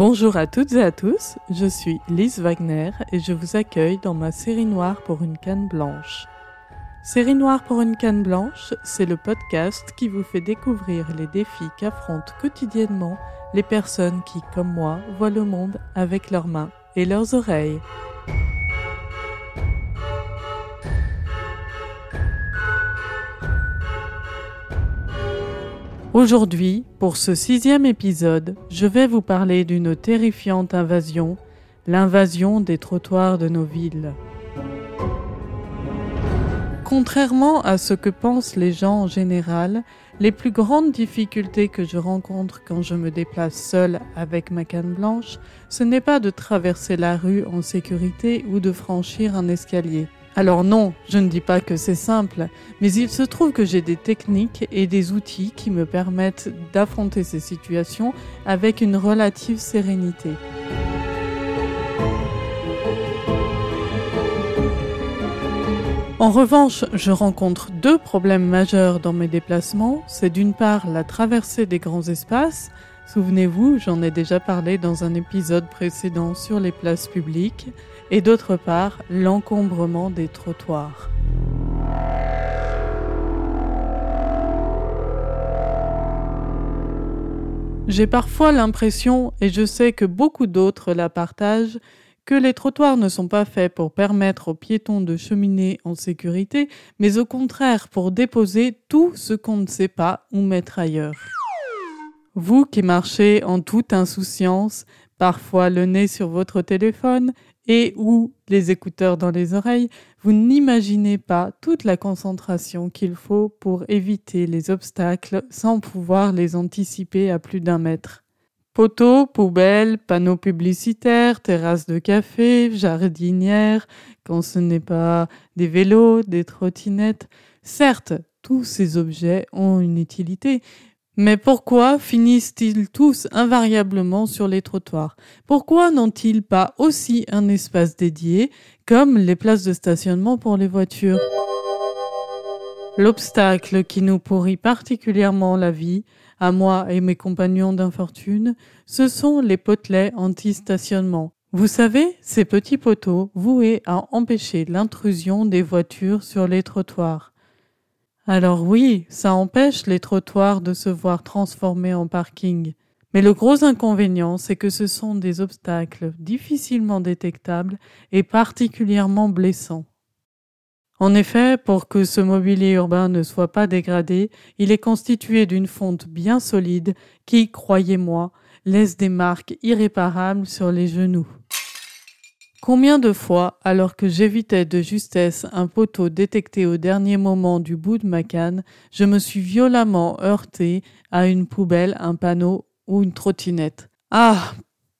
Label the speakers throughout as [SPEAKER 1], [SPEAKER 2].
[SPEAKER 1] Bonjour à toutes et à tous, je suis Lise Wagner et je vous accueille dans ma série noire pour une canne blanche. Série noire pour une canne blanche, c'est le podcast qui vous fait découvrir les défis qu'affrontent quotidiennement les personnes qui, comme moi, voient le monde avec leurs mains et leurs oreilles. Aujourd'hui, pour ce sixième épisode, je vais vous parler d'une terrifiante invasion, l'invasion des trottoirs de nos villes. Contrairement à ce que pensent les gens en général, les plus grandes difficultés que je rencontre quand je me déplace seule avec ma canne blanche, ce n'est pas de traverser la rue en sécurité ou de franchir un escalier. Alors non, je ne dis pas que c'est simple, mais il se trouve que j'ai des techniques et des outils qui me permettent d'affronter ces situations avec une relative sérénité. En revanche, je rencontre deux problèmes majeurs dans mes déplacements. C'est d'une part la traversée des grands espaces, Souvenez-vous, j'en ai déjà parlé dans un épisode précédent sur les places publiques et d'autre part l'encombrement des trottoirs. J'ai parfois l'impression, et je sais que beaucoup d'autres la partagent, que les trottoirs ne sont pas faits pour permettre aux piétons de cheminer en sécurité, mais au contraire pour déposer tout ce qu'on ne sait pas où mettre ailleurs. Vous qui marchez en toute insouciance, parfois le nez sur votre téléphone et ou les écouteurs dans les oreilles, vous n'imaginez pas toute la concentration qu'il faut pour éviter les obstacles sans pouvoir les anticiper à plus d'un mètre. Poteaux, poubelles, panneaux publicitaires, terrasses de café, jardinières, quand ce n'est pas des vélos, des trottinettes. Certes, tous ces objets ont une utilité, mais pourquoi finissent-ils tous invariablement sur les trottoirs Pourquoi n'ont-ils pas aussi un espace dédié, comme les places de stationnement pour les voitures L'obstacle qui nous pourrit particulièrement la vie, à moi et mes compagnons d'infortune, ce sont les potelets anti-stationnement. Vous savez, ces petits poteaux voués à empêcher l'intrusion des voitures sur les trottoirs. Alors oui, ça empêche les trottoirs de se voir transformés en parking. Mais le gros inconvénient, c'est que ce sont des obstacles difficilement détectables et particulièrement blessants. En effet, pour que ce mobilier urbain ne soit pas dégradé, il est constitué d'une fonte bien solide qui, croyez-moi, laisse des marques irréparables sur les genoux. Combien de fois, alors que j'évitais de justesse un poteau détecté au dernier moment du bout de ma canne, je me suis violemment heurté à une poubelle, un panneau ou une trottinette. Ah,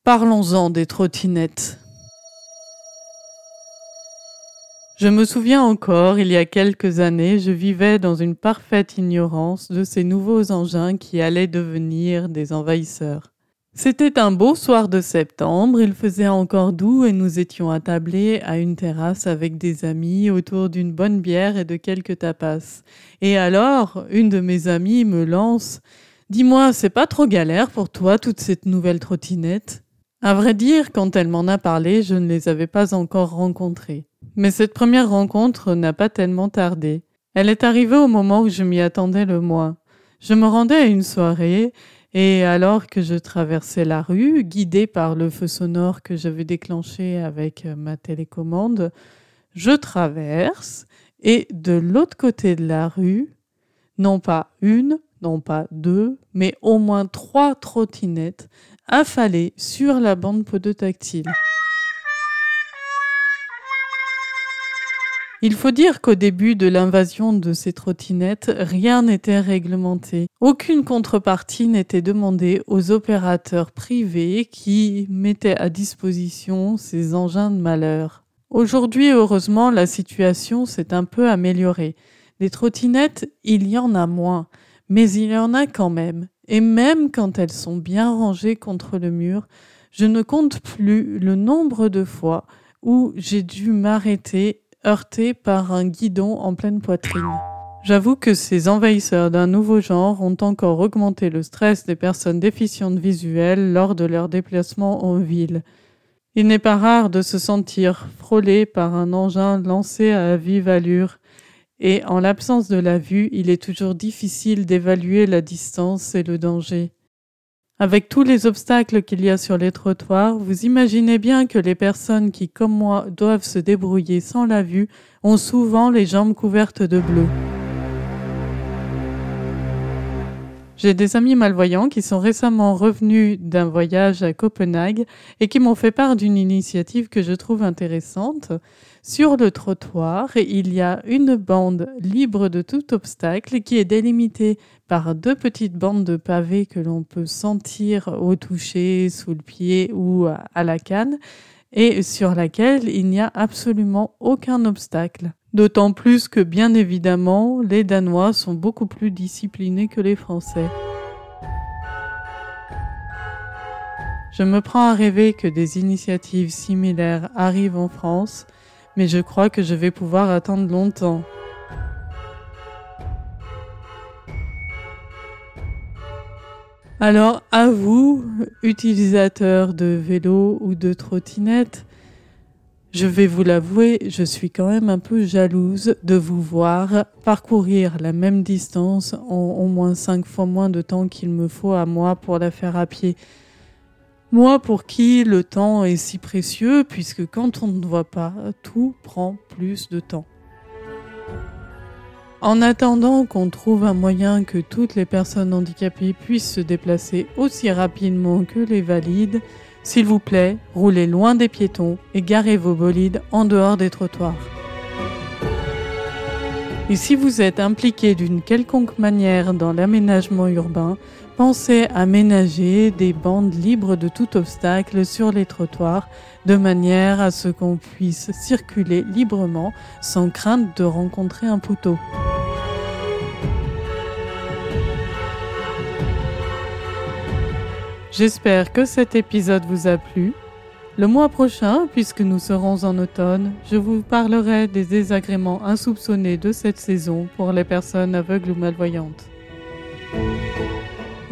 [SPEAKER 1] parlons-en des trottinettes. Je me souviens encore, il y a quelques années, je vivais dans une parfaite ignorance de ces nouveaux engins qui allaient devenir des envahisseurs. C'était un beau soir de septembre, il faisait encore doux et nous étions attablés à une terrasse avec des amis autour d'une bonne bière et de quelques tapas. Et alors, une de mes amies me lance Dis-moi, c'est pas trop galère pour toi toute cette nouvelle trottinette À vrai dire, quand elle m'en a parlé, je ne les avais pas encore rencontrées. Mais cette première rencontre n'a pas tellement tardé. Elle est arrivée au moment où je m'y attendais le moins. Je me rendais à une soirée et alors que je traversais la rue, guidée par le feu sonore que j'avais déclenché avec euh, ma télécommande, je traverse et de l'autre côté de la rue, non pas une, non pas deux, mais au moins trois trottinettes affalées sur la bande podotactile. Il faut dire qu'au début de l'invasion de ces trottinettes, rien n'était réglementé. Aucune contrepartie n'était demandée aux opérateurs privés qui mettaient à disposition ces engins de malheur. Aujourd'hui, heureusement, la situation s'est un peu améliorée. Des trottinettes, il y en a moins, mais il y en a quand même. Et même quand elles sont bien rangées contre le mur, je ne compte plus le nombre de fois où j'ai dû m'arrêter heurté par un guidon en pleine poitrine. J'avoue que ces envahisseurs d'un nouveau genre ont encore augmenté le stress des personnes déficientes visuelles lors de leur déplacement en ville. Il n'est pas rare de se sentir frôlé par un engin lancé à vive allure, et en l'absence de la vue, il est toujours difficile d'évaluer la distance et le danger. Avec tous les obstacles qu'il y a sur les trottoirs, vous imaginez bien que les personnes qui, comme moi, doivent se débrouiller sans la vue, ont souvent les jambes couvertes de bleu. J'ai des amis malvoyants qui sont récemment revenus d'un voyage à Copenhague et qui m'ont fait part d'une initiative que je trouve intéressante. Sur le trottoir, il y a une bande libre de tout obstacle qui est délimitée par deux petites bandes de pavés que l'on peut sentir au toucher, sous le pied ou à la canne, et sur laquelle il n'y a absolument aucun obstacle. D'autant plus que, bien évidemment, les Danois sont beaucoup plus disciplinés que les Français. Je me prends à rêver que des initiatives similaires arrivent en France mais je crois que je vais pouvoir attendre longtemps. Alors à vous, utilisateurs de vélo ou de trottinette, je vais vous l'avouer, je suis quand même un peu jalouse de vous voir parcourir la même distance en au moins cinq fois moins de temps qu'il me faut à moi pour la faire à pied. Moi pour qui le temps est si précieux puisque quand on ne voit pas, tout prend plus de temps. En attendant qu'on trouve un moyen que toutes les personnes handicapées puissent se déplacer aussi rapidement que les valides, s'il vous plaît, roulez loin des piétons et garez vos bolides en dehors des trottoirs. Et si vous êtes impliqué d'une quelconque manière dans l'aménagement urbain, Pensez à ménager des bandes libres de tout obstacle sur les trottoirs de manière à ce qu'on puisse circuler librement sans crainte de rencontrer un poteau. J'espère que cet épisode vous a plu. Le mois prochain, puisque nous serons en automne, je vous parlerai des désagréments insoupçonnés de cette saison pour les personnes aveugles ou malvoyantes.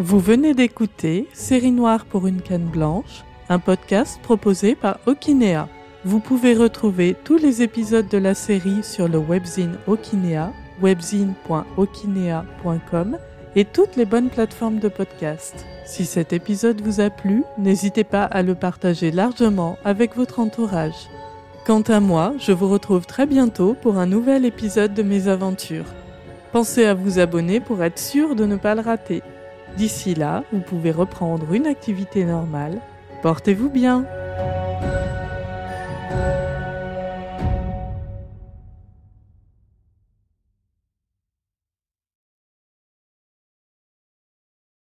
[SPEAKER 1] Vous venez d'écouter Série Noire pour une canne blanche, un podcast proposé par Okinéa. Vous pouvez retrouver tous les épisodes de la série sur le webzine Okinéa, webzine.okinea.com et toutes les bonnes plateformes de podcast. Si cet épisode vous a plu, n'hésitez pas à le partager largement avec votre entourage. Quant à moi, je vous retrouve très bientôt pour un nouvel épisode de mes aventures. Pensez à vous abonner pour être sûr de ne pas le rater. D'ici là, vous pouvez reprendre une activité normale. Portez-vous bien